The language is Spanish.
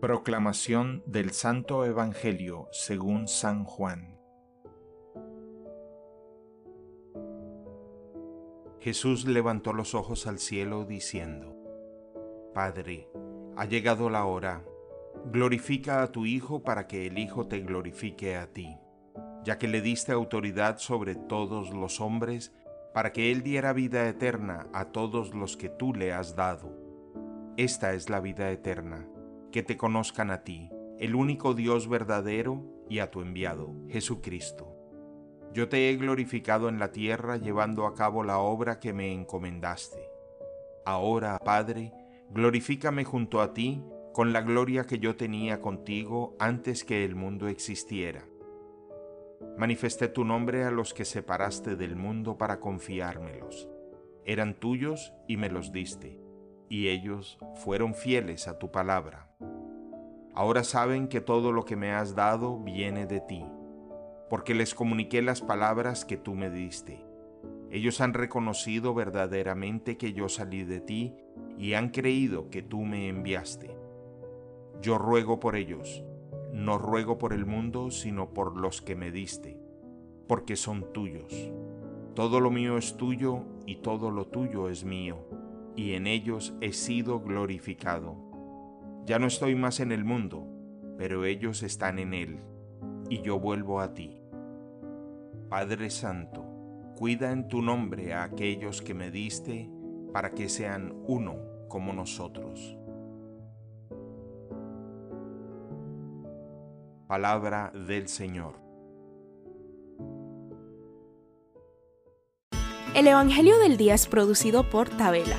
Proclamación del Santo Evangelio según San Juan. Jesús levantó los ojos al cielo diciendo, Padre, ha llegado la hora, glorifica a tu Hijo para que el Hijo te glorifique a ti, ya que le diste autoridad sobre todos los hombres, para que Él diera vida eterna a todos los que tú le has dado. Esta es la vida eterna que te conozcan a ti, el único Dios verdadero, y a tu enviado, Jesucristo. Yo te he glorificado en la tierra llevando a cabo la obra que me encomendaste. Ahora, Padre, glorifícame junto a ti con la gloria que yo tenía contigo antes que el mundo existiera. Manifesté tu nombre a los que separaste del mundo para confiármelos. Eran tuyos y me los diste, y ellos fueron fieles a tu palabra. Ahora saben que todo lo que me has dado viene de ti, porque les comuniqué las palabras que tú me diste. Ellos han reconocido verdaderamente que yo salí de ti y han creído que tú me enviaste. Yo ruego por ellos, no ruego por el mundo, sino por los que me diste, porque son tuyos. Todo lo mío es tuyo y todo lo tuyo es mío, y en ellos he sido glorificado ya no estoy más en el mundo, pero ellos están en él, y yo vuelvo a ti. Padre Santo, cuida en tu nombre a aquellos que me diste, para que sean uno como nosotros. Palabra del Señor. El Evangelio del Día es producido por Tabela,